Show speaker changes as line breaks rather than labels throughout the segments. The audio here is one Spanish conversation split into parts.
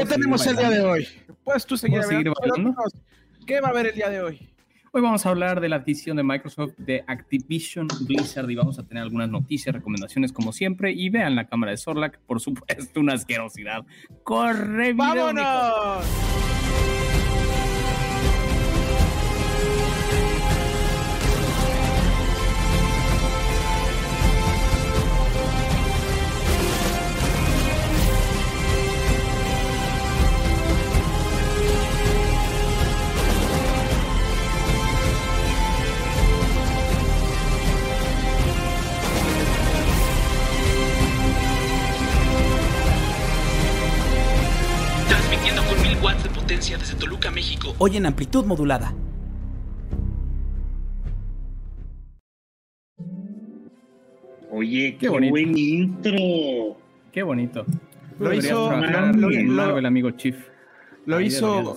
¿Qué tenemos el día de hoy? Pues tú seguir,
seguir
¿Qué va a haber el día de hoy?
Hoy vamos a hablar de la adquisición de Microsoft de Activision Blizzard y vamos a tener algunas noticias, recomendaciones como siempre. Y vean la cámara de Sorlac, por supuesto, una asquerosidad. ¡Corre,
¡Vámonos!
Hoy en amplitud modulada.
Oye, qué, buen intro.
Qué bonito.
Lo hizo
el amigo Chief.
Lo hizo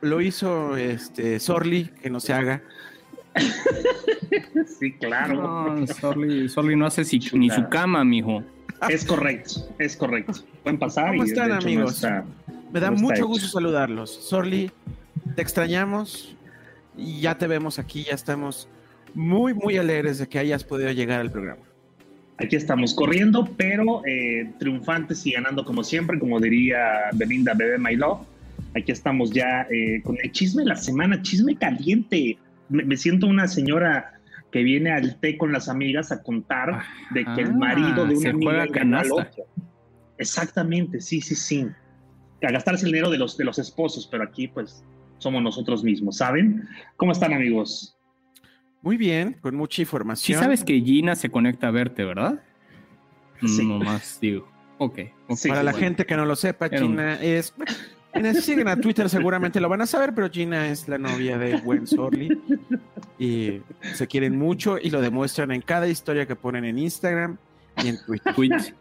lo hizo este Sorly, que no se haga.
sí, claro.
No, Sorly, no hace ni su cama, mijo.
Es correcto, es correcto. Pueden pasar.
¿Cómo están, amigos? Me da mucho gusto saludarlos. Sorly, te extrañamos y ya te vemos aquí, ya estamos muy, muy alegres de que hayas podido llegar al programa.
Aquí estamos corriendo, pero eh, triunfantes y ganando como siempre, como diría Belinda Bebe My Love. Aquí estamos ya eh, con el chisme de la semana, chisme caliente. Me, siento una señora que viene al té con las amigas a contar de que el marido de una amiga ganó Exactamente, sí, sí, sí a gastarse el dinero de los, de los esposos, pero aquí pues somos nosotros mismos, ¿saben? ¿Cómo están amigos?
Muy bien, con mucha información.
Sí sabes que Gina se conecta a verte, ¿verdad? Sí. No más digo. Ok.
Para la gente que no lo sepa, Gina es... Quienes siguen a Twitter seguramente lo van a saber, pero Gina es la novia de Gwen Sorley y se quieren mucho y lo demuestran en cada historia que ponen en Instagram y en Twitter. Twitter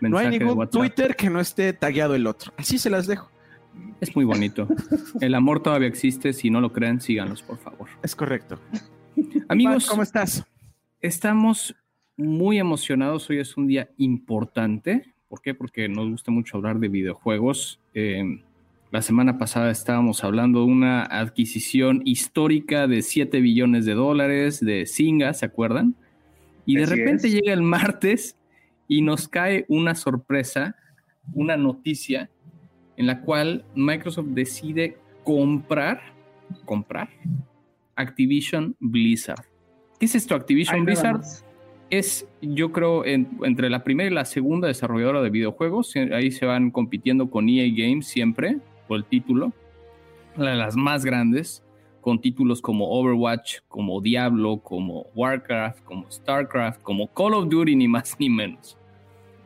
no hay ningún Twitter que no esté tagueado el otro. Así se las dejo.
Es muy bonito. El amor todavía existe. Si no lo creen, síganos, por favor.
Es correcto.
Amigos,
¿cómo estás?
Estamos muy emocionados. Hoy es un día importante. ¿Por qué? Porque nos gusta mucho hablar de videojuegos. Eh, la semana pasada estábamos hablando de una adquisición histórica de 7 billones de dólares de Singa, ¿se acuerdan? Y de repente llega el martes y nos cae una sorpresa, una noticia en la cual Microsoft decide comprar, comprar Activision Blizzard. ¿Qué es esto? Activision Blizzard es, yo creo, entre la primera y la segunda desarrolladora de videojuegos. Ahí se van compitiendo con EA Games siempre por el título. De las más grandes, con títulos como Overwatch, como Diablo, como Warcraft, como Starcraft, como Call of Duty, ni más ni menos.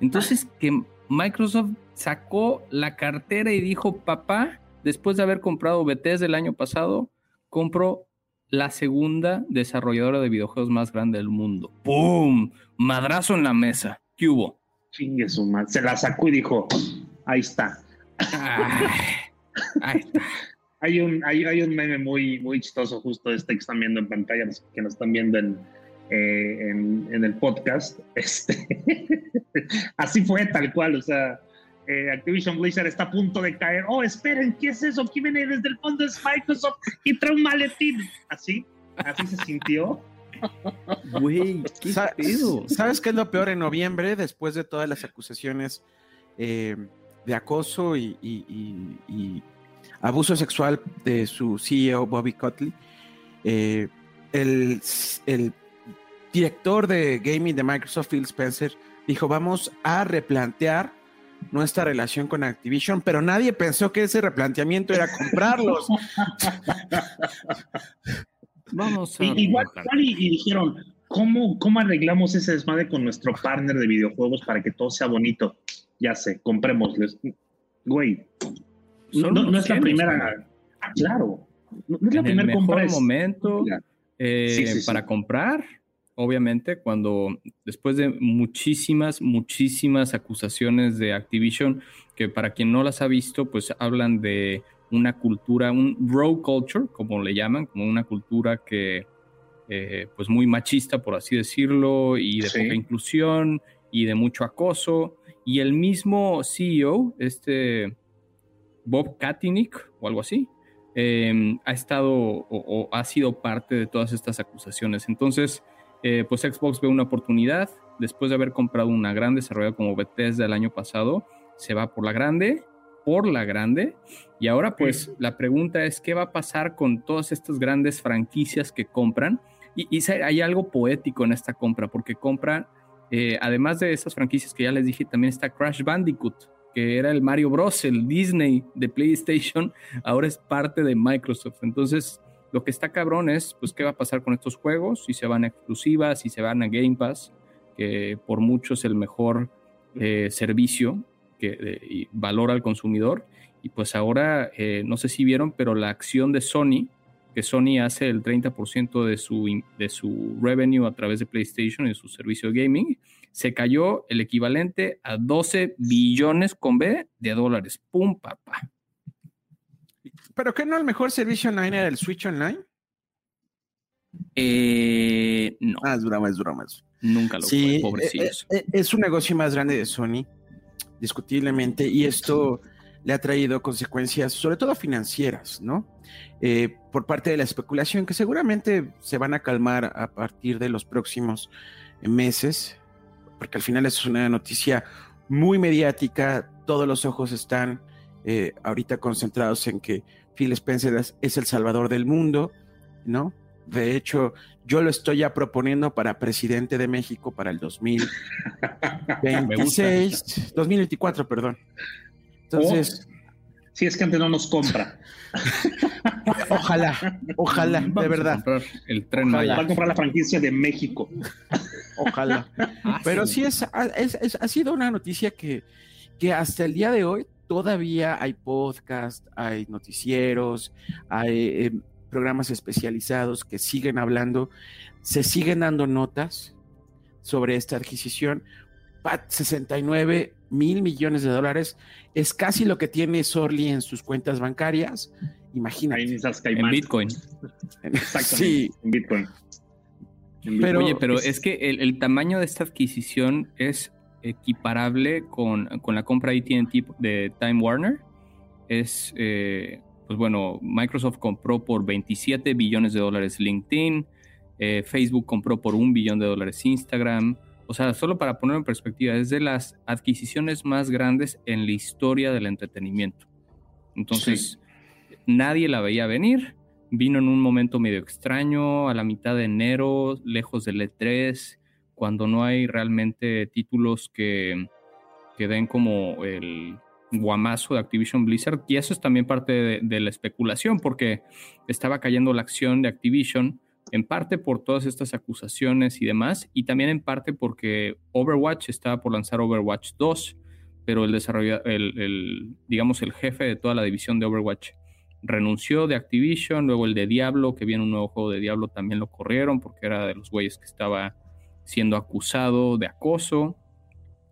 Entonces que Microsoft sacó la cartera y dijo, papá, después de haber comprado Bethesda el año pasado, compró la segunda desarrolladora de videojuegos más grande del mundo. ¡Pum! Madrazo en la mesa. ¿Qué hubo?
Chingue su madre. Se la sacó y dijo, ahí está. ahí está. Hay un, hay, hay, un meme muy, muy chistoso justo este que están viendo en pantalla, que nos están viendo en, eh, en, el podcast. Este, así fue tal cual, o sea, eh, Activision Blizzard está a punto de caer. Oh, esperen, ¿qué es eso? ¿Quién viene desde el fondo? Es Microsoft y trae un maletín. Así, así se sintió.
Güey, ¿qué ¿Sabes qué es lo peor en noviembre, después de todas las acusaciones eh, de acoso y, abuso sexual de su CEO Bobby Cotley? el, el director de gaming de Microsoft, Phil Spencer, dijo, vamos a replantear nuestra relación con Activision, pero nadie pensó que ese replanteamiento era comprarlos.
Vamos a igual, y, dijeron, ¿cómo, ¿cómo arreglamos ese desmadre con nuestro partner de videojuegos para que todo sea bonito? Ya sé, comprémosles. Güey, no, es la primera. claro, no, es la primera compra.
momento eh, para comprar obviamente, cuando después de muchísimas, muchísimas acusaciones de Activision, que para quien no las ha visto, pues hablan de una cultura, un raw culture, como le llaman, como una cultura que, eh, pues muy machista, por así decirlo, y de poca inclusión y de mucho acoso. Y el mismo CEO, este Bob Katinick o algo así, em, ha estado o, ha sido parte de todas estas acusaciones. Entonces, eh, pues Xbox ve una oportunidad, después de haber comprado una gran desarrolladora como Bethesda el año pasado, se va por la grande, por la grande, y ahora pues la pregunta es, ¿qué va a pasar con todas estas grandes franquicias que compran? Y, y hay algo poético en esta compra, porque compra, eh, además de esas franquicias que ya les dije, también está Crash Bandicoot, que era el Mario Bros, el Disney de PlayStation, ahora es parte de Microsoft. Entonces, lo que está cabrón es, pues, qué va a pasar con estos juegos, si se van a exclusivas, si se van a Game Pass, que por mucho es el mejor eh, servicio que valora al consumidor. Y pues ahora, eh, no sé si vieron, pero la acción de Sony, que Sony hace el 30% de su, de su revenue a través de PlayStation y su servicio de gaming, se cayó el equivalente a 12 billones con B de dólares. ¡Pum, papá!
¿Pero qué no el mejor servicio online era el Switch Online?
Eh, no.
Ah, es broma, es broma.
Nunca lo
sí, fue, pobrecillos. Eh, eh, es un negocio más grande de Sony, discutiblemente, y esto le ha traído consecuencias, sobre todo financieras, ¿no? Eh, por parte de la especulación, que seguramente se van a calmar a partir de los próximos meses, porque al final es una noticia muy mediática, todos los ojos están eh, ahorita concentrados en que Phil Spencer es, el salvador del mundo, ¿no? De hecho, yo lo estoy ya proponiendo para presidente de México para el 2026, 2024, perdón. Entonces.
si es que antes no nos compra.
ojalá, ojalá, de verdad.
el tren
Va a comprar la franquicia de México.
Ojalá. Ah, Pero sí, es, ha sido una noticia que, que hasta el día de hoy todavía hay podcast, hay noticieros, hay eh, programas especializados que siguen hablando, se siguen dando notas sobre esta adquisición. 69 mil millones de dólares es casi lo que tiene Sorli en sus cuentas bancarias. Imagínate.
En Bitcoin.
sí.
En Bitcoin.
Pero, Oye, pero es, que el, tamaño de esta adquisición es equiparable con, la compra ATT de Time Warner. Es, eh, pues bueno, Microsoft compró por 27 billones de dólares LinkedIn, eh, Facebook compró por un billón de dólares Instagram, o sea, solo para ponerlo en perspectiva, es de las adquisiciones más grandes en la historia del entretenimiento. Entonces, nadie la veía venir. Vino en un momento medio extraño, a la mitad de enero, lejos del E3, cuando no hay realmente títulos que, que den como el guamazo de Activision Blizzard. Y eso es también parte de, la especulación, porque estaba cayendo la acción de Activision en parte por todas estas acusaciones y demás, y también en parte porque Overwatch estaba por lanzar Overwatch 2, pero el desarrollador, el, digamos, el jefe de toda la división de Overwatch renunció de Activision, luego el de Diablo, que viene un nuevo juego de Diablo, también lo corrieron porque era de los güeyes que estaba siendo acusado de acoso.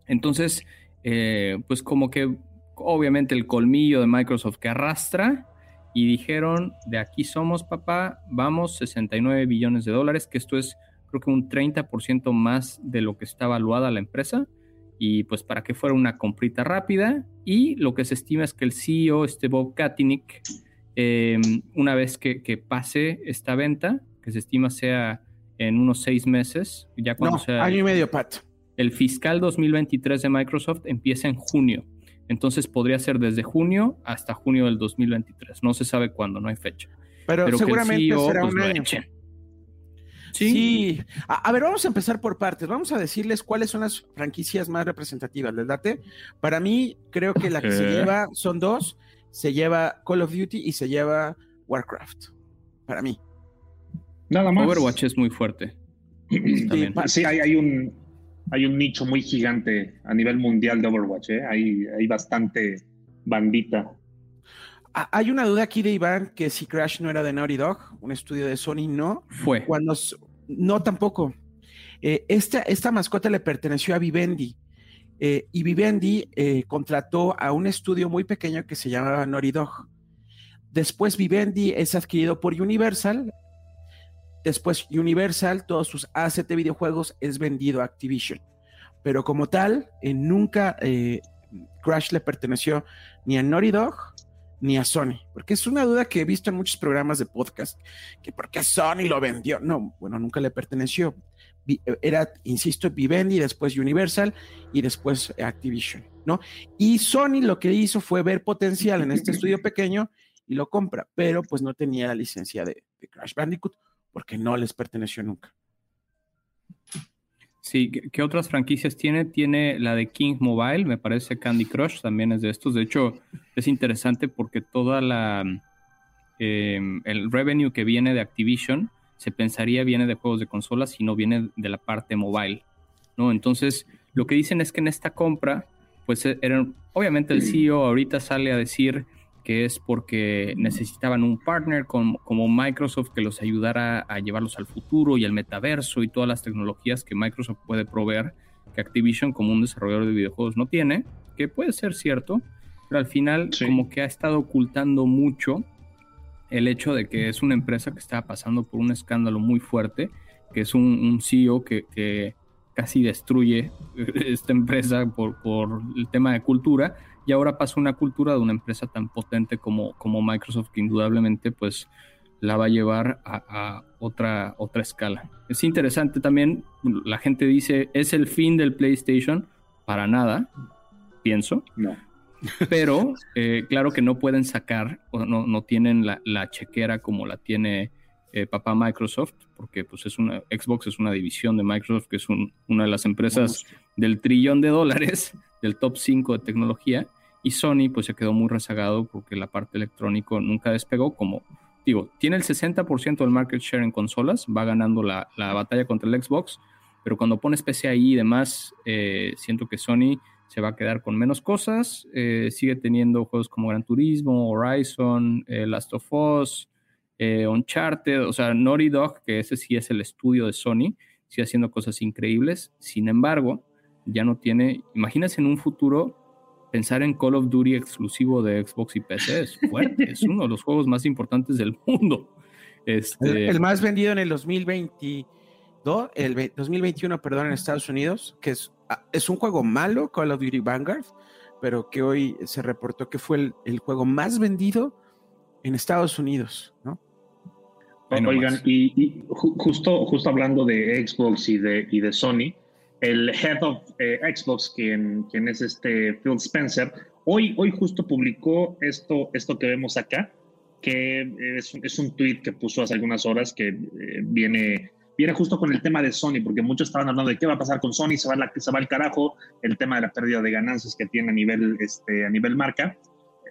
Entonces, eh, pues como que obviamente el colmillo de Microsoft que arrastra, y dijeron, de aquí somos, papá, vamos, 69 billones de dólares, que esto es creo que un 30% más de lo que está evaluada la empresa, y pues para que fuera una comprita rápida, y lo que se estima es que el CEO, este Bob Katinick, em, una vez que, pase esta venta, que se estima sea en unos seis meses, ya cuando sea...
Año y medio, Pat.
El fiscal 2023 de Microsoft empieza en junio. Entonces podría ser desde junio hasta junio del 2023. No se sabe cuándo, no hay fecha.
Pero, seguramente e será
pues,
un año. Sí. A, ver, vamos a empezar por partes. Vamos a decirles cuáles son las franquicias más representativas del Date. Para mí, creo que la que se lleva son dos. Se lleva Call of Duty y se lleva Warcraft. Para mí.
Nada más. Overwatch es muy fuerte.
sí hay, un, hay un nicho muy gigante a nivel mundial de Overwatch, ¿eh? hay, hay bastante bandita.
Ah, hay una duda aquí de Iván que si Crash no era de Naughty Dog, un estudio de Sony, no.
Fue.
Cuando, no, tampoco. Eh, esta, esta, mascota le perteneció a Vivendi. Eh, y Vivendi eh, contrató a un estudio muy pequeño que se llamaba Naughty Dog. Después Vivendi es adquirido por Universal Después Universal, todos sus assets de videojuegos es vendido a Activision. Pero como tal, eh, nunca eh, Crash le perteneció ni a Naughty Dog ni a Sony, porque es una duda que he visto en muchos programas de podcast, que por qué Sony lo vendió. No, bueno, nunca le perteneció. Era, insisto, Vivendi, después Universal y después Activision, ¿no? Y Sony lo que hizo fue ver potencial en este estudio pequeño y lo compra, pero pues no tenía la licencia de Crash Bandicoot porque no les perteneció nunca.
Sí, ¿qué otras franquicias tiene? Tiene la de King Mobile, me parece Candy Crush también es de estos. De hecho, es interesante porque toda la em, el revenue que viene de Activision se pensaría viene de juegos de consolas y no viene de la parte mobile, ¿no? Entonces, lo que dicen es que en esta compra, pues e, eran, obviamente el CEO ahorita sale a decir que es porque necesitaban un partner como Microsoft que los ayudara a llevarlos al futuro y al metaverso y todas las tecnologías que Microsoft puede proveer, que Activision como un desarrollador de videojuegos no tiene, que puede ser cierto, pero al final como que ha estado ocultando mucho el hecho de que es una empresa que está pasando por un escándalo muy fuerte, que es un, CEO que, casi destruye esta empresa por, por el tema de cultura y ahora pasa una cultura de una empresa tan potente como, como Microsoft que indudablemente pues la va a llevar a, otra, otra escala. Es interesante también, la gente dice, ¿es el fin del PlayStation? Para nada, pienso.
No.
Pero eh, claro que no pueden sacar, o no, no tienen la, la, chequera como la tiene eh, papá Microsoft, porque pues es una, Xbox es una división de Microsoft, que es una de las empresas del trillón de dólares, del top 5 de tecnología, y Sony pues se quedó muy rezagado porque la parte electrónico nunca despegó como, digo, tiene el 60% del market share en consolas, va ganando la, batalla contra el Xbox, pero cuando pones PCI y demás, eh, siento que Sony se va a quedar con menos cosas, eh, sigue teniendo juegos como Gran Turismo, Horizon, eh, Last of Us, Uncharted, o sea, Naughty Dog, que ese sí es el estudio de Sony, sigue haciendo cosas increíbles, sin embargo, ya no tiene, imagínense en un futuro pensar en Call of Duty exclusivo de Xbox y PC es fuerte, es uno de los juegos más importantes del mundo.
Este... El, más vendido en el 2022, el 2021, perdón, en Estados Unidos, que es, ah, es un juego malo, Call of Duty Vanguard, pero que hoy se reportó que fue el, juego más vendido en Estados Unidos, ¿no?
Oigan, y, justo, justo hablando de Xbox y de, y de Sony, el head of eh, Xbox, quien, quien es este Phil Spencer, hoy, hoy justo publicó esto, esto que vemos acá, que es, es un tweet que puso hace algunas horas que eh, viene, viene justo con el tema de Sony, porque muchos estaban hablando de qué va a pasar con Sony, se va, la, se va el carajo, el tema de la pérdida de ganancias que tiene a nivel, este, a nivel marca.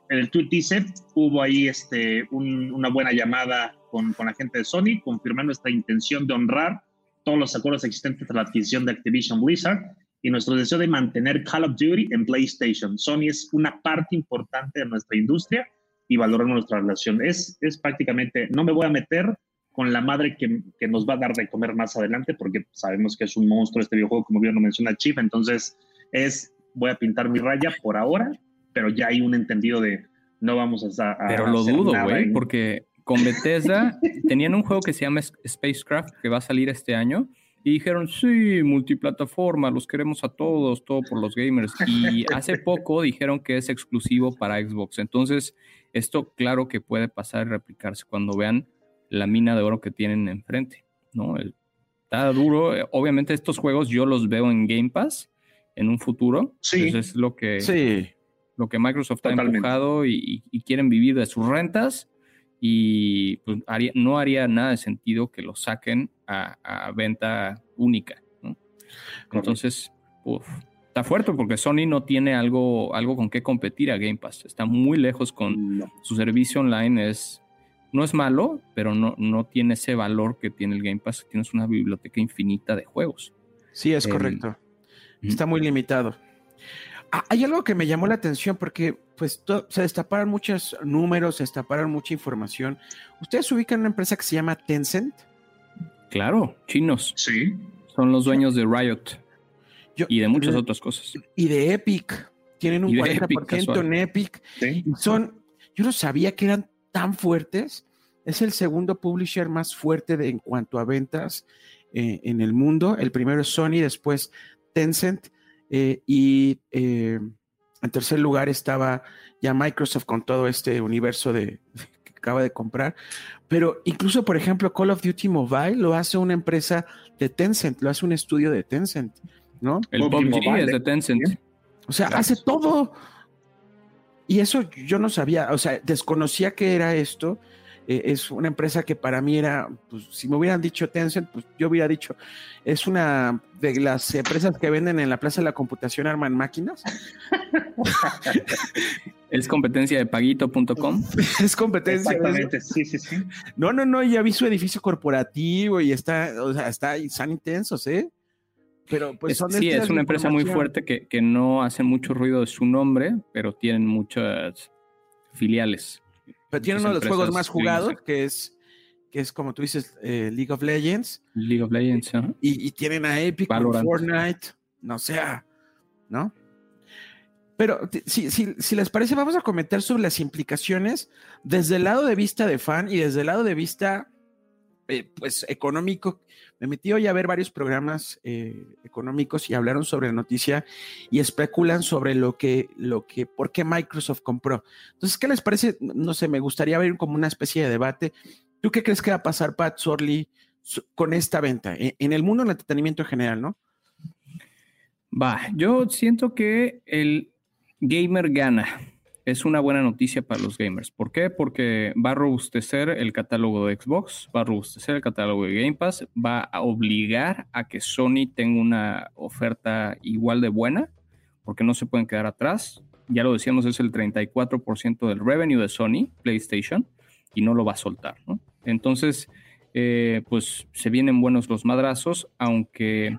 El tweet dice, hubo ahí este, una buena llamada con, con la gente de Sony, confirmando esta intención de honrar todos los acuerdos existentes tras la adquisición de Activision Blizzard y nuestro deseo de mantener Call of Duty en PlayStation. Sony es una parte importante de nuestra industria y valoramos nuestra relación. Es, es prácticamente, no me voy a meter con la madre que, que, nos va a dar de comer más adelante, porque sabemos que es un monstruo este videojuego, como bien lo menciona Chief, entonces es, voy a pintar mi raya por ahora, pero ya hay un entendido de no vamos a... a
pero lo dudo, güey, porque con Bethesda tenían un juego que se llama Spacecraft que va a salir este año y dijeron, sí, multiplataforma, los queremos a todos, todo por los gamers. Y hace poco dijeron que es exclusivo para Xbox. Entonces, esto claro que puede pasar y replicarse cuando vean la mina de oro que tienen enfrente, ¿no? Está duro. Obviamente estos juegos yo los veo en Game Pass en un futuro. Sí. Entonces es lo que,
sí.
lo que Microsoft ha empujado y, y quieren vivir de sus rentas y pues, no haría nada de sentido que lo saquen a, venta única. Entonces, está fuerte porque Sony no tiene algo, algo con qué competir a Game Pass. Está muy lejos con su servicio online. Es, no es malo, pero no, no tiene ese valor que tiene el Game Pass. Tienes una biblioteca infinita de juegos.
Sí, es correcto. Está muy limitado. Ah, hay algo que me llamó la atención porque pues se destaparon muchos números, se destaparon mucha información. ¿Ustedes ubican una empresa que se llama Tencent?
Claro, chinos.
Sí.
Son los dueños de Riot y de muchas otras cosas.
Y de Epic. Tienen un 40% en Epic. Son, yo no sabía que eran tan fuertes. Es el segundo publisher más fuerte en cuanto a ventas eh, en el mundo. El primero es Sony, después Tencent eh, y eh, En tercer lugar estaba ya Microsoft con todo este universo de, que acaba de comprar. Pero incluso, por ejemplo, Call of Duty Mobile lo hace una empresa de Tencent, lo hace un estudio de Tencent, ¿no?
El PUBG es de Tencent.
O sea, hace todo. Y eso yo no sabía, o sea, desconocía que era esto. Eh, es una empresa que para mí era, pues si me hubieran dicho Tencent, pues yo hubiera dicho, es una de las empresas que venden en la Plaza de la Computación arman máquinas.
es competencia de paguito.com.
es competencia.
Exactamente, sí, sí, sí.
No, no, no, ya vi su edificio corporativo y está, o sea, está, están intensos, ¿eh? Pero pues son
sí, es una empresa muy fuerte que, que no hace mucho ruido de su nombre, pero tienen muchas filiales.
Pero tiene uno de los juegos más jugados, que es, que es como tú dices, eh, League of Legends.
League of Legends,
y, tienen a Epic, Fortnite, no sea, ¿no? Pero si, si, si, les parece, vamos a comentar sobre las implicaciones desde el lado de vista de fan y desde el lado de vista eh, pues económico. Me metí a ver varios programas eh, económicos y hablaron sobre la noticia y especulan sobre lo que, lo que, por qué Microsoft compró. Entonces, ¿qué les parece? No sé, me gustaría ver como una especie de debate. ¿Tú qué crees que va a pasar, Pat Sorley, con esta venta en, en el mundo del entretenimiento en general, no?
Va, yo siento que el gamer gana es una buena noticia para los gamers. ¿Por qué? Porque va a robustecer el catálogo de Xbox, va a robustecer el catálogo de Game Pass, va a obligar a que Sony tenga una oferta igual de buena, porque no se pueden quedar atrás. Ya lo decíamos, es el 34% del revenue de Sony, PlayStation, y no lo va a soltar. Entonces, eh, pues se vienen buenos los madrazos, aunque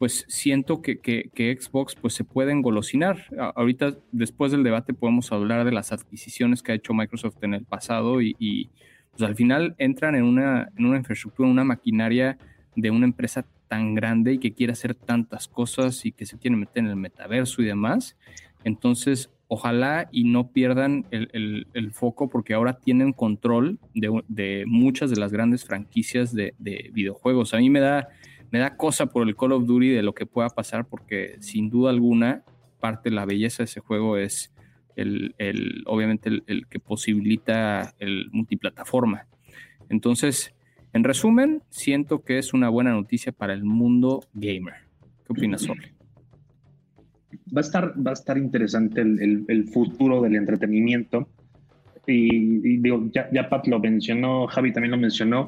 pues siento que, Xbox pues se puede engolosinar. ahorita, después del debate, podemos hablar de las adquisiciones que ha hecho Microsoft en el pasado y, pues al final entran en una, en una infraestructura, en una maquinaria de una empresa tan grande y que quiere hacer tantas cosas y que se quiere meter en el metaverso y demás. Entonces, ojalá y no pierdan el, foco porque ahora tienen control de, muchas de las grandes franquicias de, de videojuegos. A mí me da me da cosa por el Call of Duty de lo que pueda pasar, porque sin duda alguna, parte de la belleza de ese juego es el, obviamente el, que posibilita el multiplataforma. Entonces, en resumen, siento que es una buena noticia para el mundo gamer. ¿Qué opinas, Sol?
Va a estar, va a estar interesante el, futuro del entretenimiento. Y, digo, ya, ya, Pat lo mencionó, Javi también lo mencionó.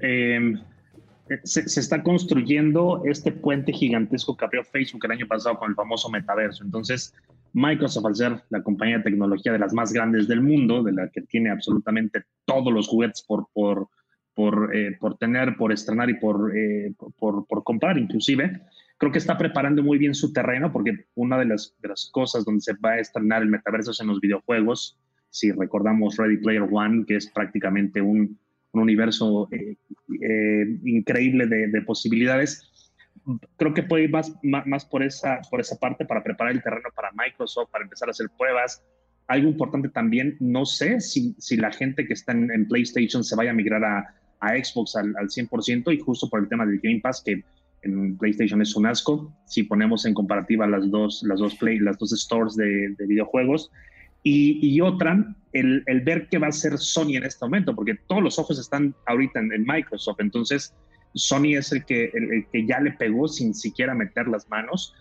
Eh, se, está construyendo este puente gigantesco que abrió Facebook el año pasado con el famoso metaverso. Entonces, Microsoft, al ser la compañía de tecnología de las más grandes del mundo, de la que tiene absolutamente todos los juguetes por, por, por, eh, por tener, por estrenar y por, eh, por, por, comprar inclusive, creo que está preparando muy bien su terreno porque una de las, de las cosas donde se va a estrenar el metaverso es en los videojuegos. Si recordamos Ready Player One, que es prácticamente un, un universo eh, eh, increíble de, posibilidades. Creo que puede ir más, más, por, esa, por esa parte para preparar el terreno para Microsoft, para empezar a hacer pruebas. Algo importante también, no sé si, si la gente que está en, PlayStation se vaya a migrar a, a Xbox al, al, 100% y justo por el tema del Game Pass, que en PlayStation es un asco. Si ponemos en comparativa las dos, las dos, play, las dos stores de, de videojuegos, y, otra, el, ver qué va a hacer Sony en este momento, porque todos los ojos están ahorita en, Microsoft, entonces Sony es el que, el, que ya le pegó sin siquiera meter las manos.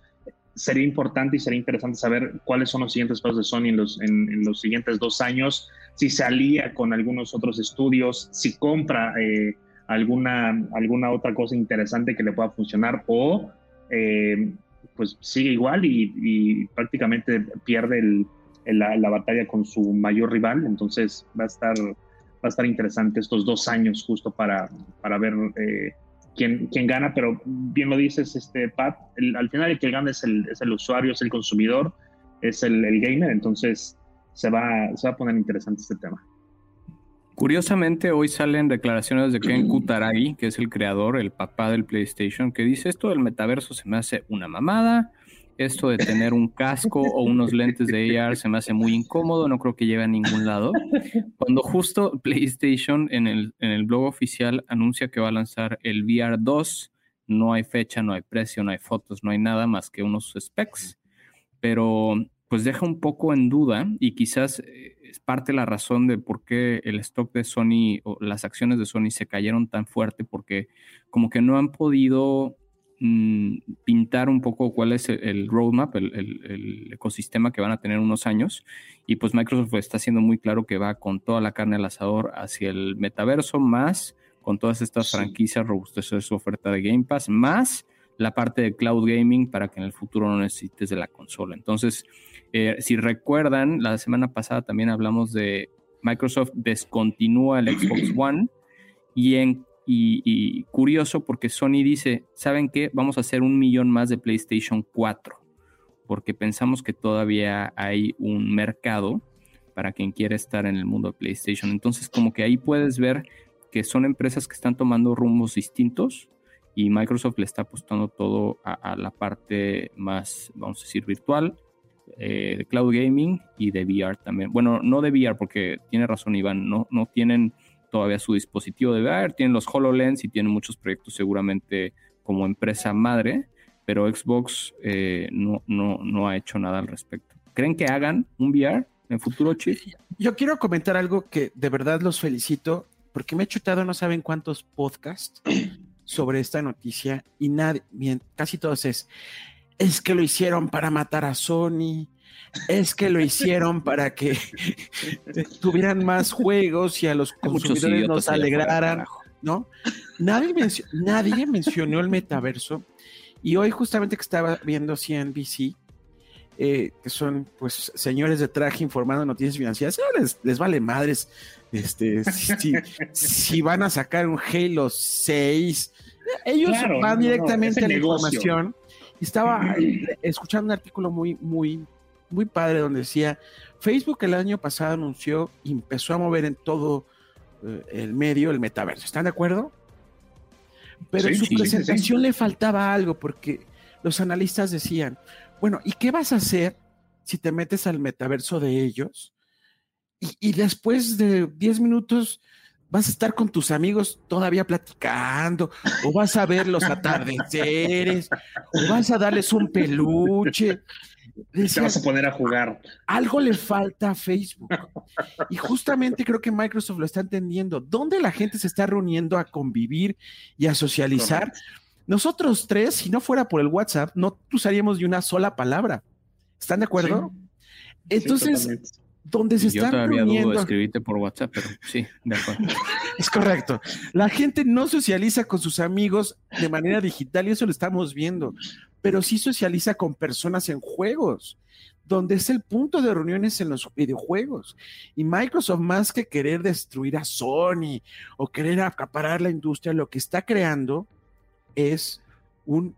Sería importante y sería interesante saber cuáles son los siguientes pasos de Sony en los, en, los siguientes dos años, si se alía con algunos otros estudios, si compra eh, alguna, alguna otra cosa interesante que le pueda funcionar o eh, pues sigue igual y prácticamente pierde el, la, la, batalla con su mayor rival. Entonces va a estar, va a estar interesante estos dos años justo para, para ver eh, quién, quién, gana. Pero bien lo dices, este, Pat, al final el que gana es el, es el usuario, es el consumidor, es el, el gamer. Entonces se va, se va a poner interesante este tema.
Curiosamente, hoy salen declaraciones de Ken Kutaragi, que es el creador, el papá del PlayStation, que dice esto del metaverso se me hace una mamada, esto de tener un casco o unos lentes de AR se me hace muy incómodo, no creo que lleve a ningún lado. Cuando justo PlayStation en el, en el blog oficial anuncia que va a lanzar el VR 2, no hay fecha, no hay precio, no hay fotos, no hay nada más que unos specs, pero pues deja un poco en duda y quizás eh, es parte de la razón de por qué el stock de Sony o las acciones de Sony se cayeron tan fuerte, porque como que no han podido mm, pintar un poco cuál es el, roadmap, el, ecosistema que van a tener unos años. Y pues Microsoft está haciendo muy claro que va con toda la carne al asador hacia el metaverso, más con todas estas franquicias, robustecer su oferta de Game Pass, más la parte de cloud gaming para que en el futuro no necesites de la consola. Entonces, eh, si recuerdan, la semana pasada también hablamos de Microsoft descontinúa el Xbox One y, en, y, curioso porque Sony dice, ¿saben qué? Vamos a hacer un millón más de PlayStation 4 porque pensamos que todavía hay un mercado para quien quiera estar en el mundo de PlayStation. Entonces, como que ahí puedes ver que son empresas que están tomando rumbos distintos y Microsoft le está apostando todo a, la parte más, vamos a decir, virtual, eh, de cloud gaming y de VR también. Bueno, no de VR porque tiene razón Iván, no, no tienen todavía su dispositivo de VR, tienen los HoloLens y tienen muchos proyectos seguramente como empresa madre, pero Xbox eh, no, no, no ha hecho nada al respecto. ¿Creen que hagan un VR en futuro?
Yo quiero comentar algo que de verdad los felicito porque me he chutado no saben cuántos podcasts sobre esta noticia y nadie, casi todos es, es que lo hicieron para matar a Sony, es que lo hicieron para que tuvieran más juegos y a los consumidores nos alegraran, ¿no? Nadie, nadie mencionó el metaverso y hoy justamente que estaba viendo CNBC, eh, que son pues señores de traje informando noticias financieras, les, les vale madres este, si, van a sacar un Halo 6, ellos van directamente a la información. Estaba escuchando un artículo muy, muy, muy padre donde decía, Facebook el año pasado anunció y empezó a mover en todo eh, el medio el metaverso. ¿Están de acuerdo? Pero en su presentación le faltaba algo porque los analistas decían, bueno, ¿y qué vas a hacer si te metes al metaverso de ellos? y, después de 10 minutos vas a estar con tus amigos todavía platicando, o vas a ver los atardeceres, o vas a darles un peluche.
Te vas a poner a jugar.
Algo le falta a Facebook. Y justamente creo que Microsoft lo está entendiendo. ¿Dónde la gente se está reuniendo a convivir y a socializar? Nosotros tres, si no fuera por el WhatsApp, no usaríamos de una sola palabra. ¿Están de acuerdo? Entonces, donde se están
Yo todavía dudo de escribirte por WhatsApp, pero sí, de acuerdo.
es correcto. La gente no socializa con sus amigos de manera digital y eso lo estamos viendo, pero sí socializa con personas en juegos, donde es el punto de reuniones en los videojuegos. Y Microsoft, más que querer destruir a Sony o querer acaparar la industria, lo que está creando es un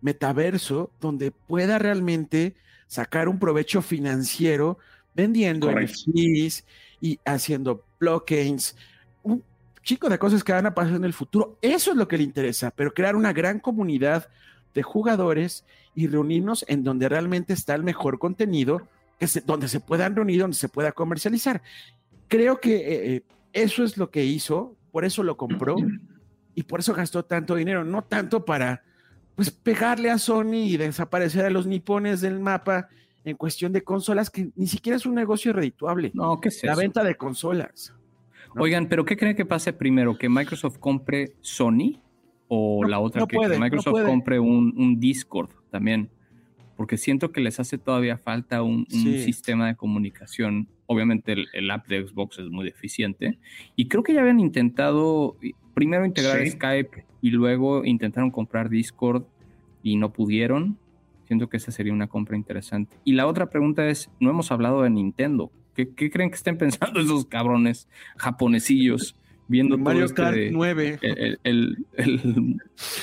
metaverso donde pueda realmente sacar un provecho financiero vendiendo NFTs y haciendo blockchains, un chico de cosas que van a pasar en el futuro. Eso es lo que le interesa, pero crear una gran comunidad de jugadores y reunirnos en donde realmente está el mejor contenido, que donde se puedan reunir, donde se pueda comercializar. Creo que eh, eh, eso es lo que hizo, por eso lo compró y por eso gastó tanto dinero, no tanto para pues pegarle a Sony y desaparecer a los nipones del mapa en cuestión de consolas que ni siquiera es un negocio redituable.
No, ¿qué es
La venta de consolas.
Oigan, pero ¿qué creen que pase primero? ¿Que Microsoft compre Sony? ¿O la otra, que, Microsoft compre un, Discord también? Porque siento que les hace todavía falta un, sistema de comunicación. Obviamente el, app de Xbox es muy deficiente. Y creo que ya habían intentado primero integrar Skype y luego intentaron comprar Discord y no pudieron. Siento que esa sería una compra interesante. Y la otra pregunta es, no hemos hablado de Nintendo. ¿Qué, creen que estén pensando esos cabrones japonesillos viendo
Mario todo este Kart 9.
El,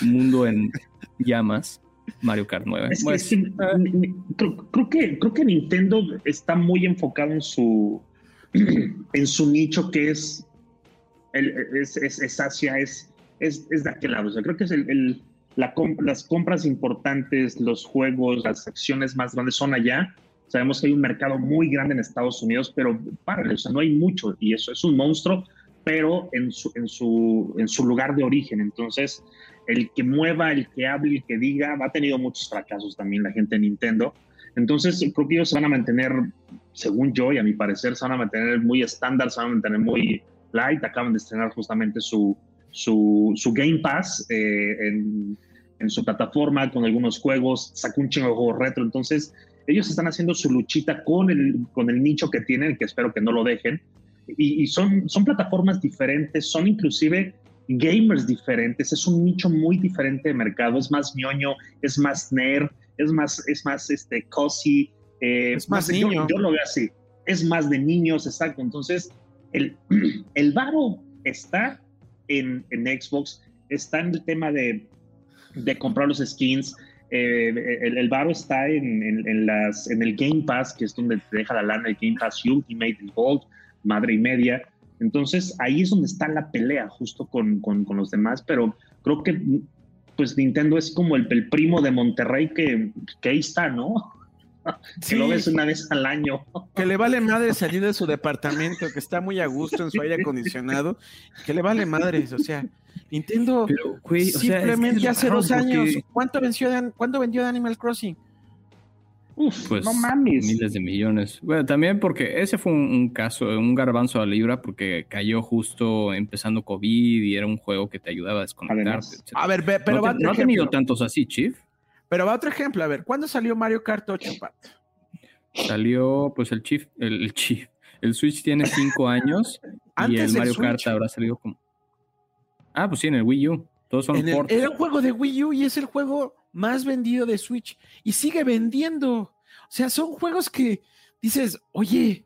mundo en llamas? Mario Kart 9.
Pues, creo, que, creo que Nintendo está muy enfocado en su, en su nicho que es, es, es, Asia, es, es, de aquel lado. O sea, creo que es el las compras importantes, los juegos, las acciones más grandes son allá. Sabemos que hay un mercado muy grande en Estados Unidos, pero párale, o sea, no hay mucho y eso es un monstruo, pero en su, lugar de origen. Entonces, el que mueva, el que hable, el que diga, ha tenido muchos fracasos también la gente de Nintendo. Entonces, creo que ellos se van a mantener, según yo y a mi parecer, se van a mantener muy estándar, se van a mantener muy light. Acaban de estrenar justamente su, Game Pass eh, en, su plataforma con algunos juegos, sacó un chingo de juegos retro. Entonces, ellos están haciendo su luchita con el nicho que tienen, que espero que no lo dejen. Y, y son, son plataformas diferentes, son inclusive gamers diferentes, es un nicho muy diferente de mercado, es más ñoño, es más nerd, es más, es más este, cozy.
Eh, es más, niño.
Yo, lo veo así, es más de niños, exacto. Entonces, el, el varo está en, en Xbox, está en el tema de, de comprar los skins, eh, el, el varo está en, en, en, las, en el Game Pass, que es donde te deja la lana, el Game Pass Ultimate, el Gold, madre y media. Entonces ahí es donde está la pelea justo con, con, con los demás, pero creo que pues Nintendo es como el, el primo de Monterrey que, que, ahí está, ¿no? que lo ves una vez al año.
Que le vale madre salir de su departamento, que está muy a gusto en su aire acondicionado, que le vale madre, o sea, Nintendo
Pero, güey,
simplemente
o sea, es
hace dos años,
porque-
¿cuánto, venció de, ¿cuánto vendió de Animal Crossing?
Uf,
Pues
no mames.
miles de millones. Bueno, también porque ese fue un, un caso, un garbanzo a la libra, porque cayó justo empezando COVID y era un juego que te ayudaba a desconectarte.
A ver, ve- pero
no,
va
te-
otro
no ha tenido tantos así, Chief.
Pero va otro ejemplo, a ver, ¿cuándo salió Mario Kart 8, Pat?
Salió, pues el Chief, el, el Chief. El Switch tiene cinco años y el Mario
Switch.
Kart habrá salido como. Ah, pues sí, en el Wii U. Todos son ports.
era un juego de Wii U y es el juego más vendido de Switch y sigue vendiendo. O sea, son juegos que dices, oye,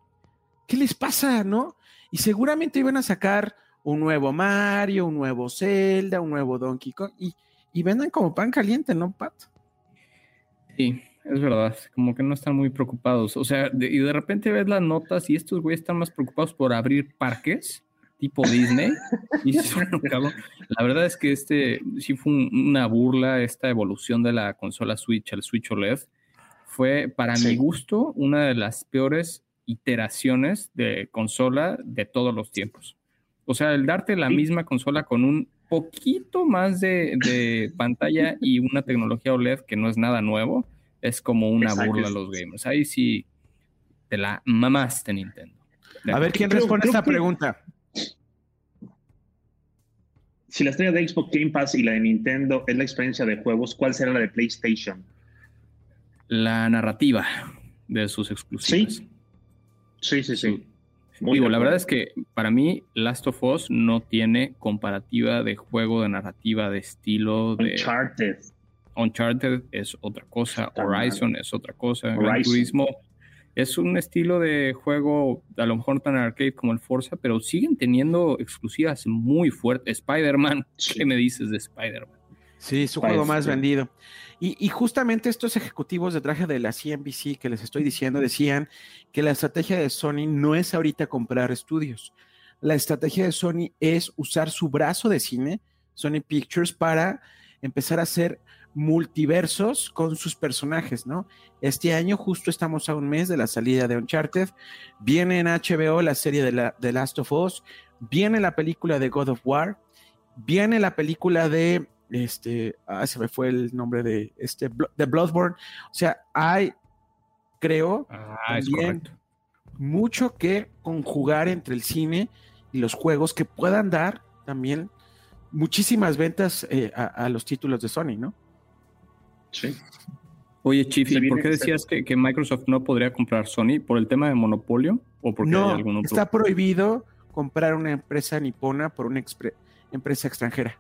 ¿qué les pasa, no? Y seguramente iban a sacar un nuevo Mario, un nuevo Zelda, un nuevo Donkey Kong y, y vendan como pan caliente, ¿no, Pat?
Sí, es verdad. Como que no están muy preocupados. O sea, y de repente ves las notas y estos güeyes están más preocupados por abrir parques tipo Disney. y dices, bueno, cabrón, la verdad es que este sí fue un- una burla, esta evolución de la consola Switch al Switch OLED. Fue, para
Sí.
mi gusto, una de las peores iteraciones de consola de todos los tiempos. O sea, el darte la
Sí.
misma consola con un poquito más de, de pantalla y una tecnología OLED que no es nada nuevo, es como una
Exacto.
burla a los gamers. Ahí sí te la mamaste Nintendo.
A ver quién
Creo-
responde
creo
esta
que-
pregunta.
Si la estrella de Xbox Game Pass y la de Nintendo es la experiencia de juegos, ¿cuál será la de PlayStation?
La narrativa de sus exclusivas.
Sí. Sí, sí, sí. Muy
Digo, la verdad es que para mí Last of Us no tiene comparativa de juego de narrativa de estilo de
Uncharted.
Uncharted es otra cosa,
Está
Horizon es otra cosa, Gran. Turismo es un estilo de juego a lo mejor tan arcade como el Forza, pero siguen teniendo exclusivas muy fuertes. Spider-Man. ¿qué me dices de Spider-Man?
Sí, su juego más vendido. Y, y justamente estos ejecutivos de traje de la CNBC que les estoy diciendo decían que la estrategia de Sony no es ahorita comprar estudios. La estrategia de Sony es usar su brazo de cine, Sony Pictures, para empezar a hacer multiversos con sus personajes, ¿no? Este año justo estamos a un mes de la salida de Uncharted, viene en HBO la serie de, la, de Last of Us, viene la película de God of War, viene la película de este, ah, se me fue el nombre de este, de Bloodborne. O sea, hay, creo,
Ah,
También. mucho que conjugar entre el cine y los juegos que puedan dar también muchísimas ventas eh, a, a los títulos de Sony, ¿no?
Sí.
Oye, Chief, ¿y por qué decías que, que Microsoft no podría comprar Sony? ¿Por el tema de monopolio o porque
no,
hay algún otro?
está prohibido comprar una empresa nipona por una expre- empresa extranjera.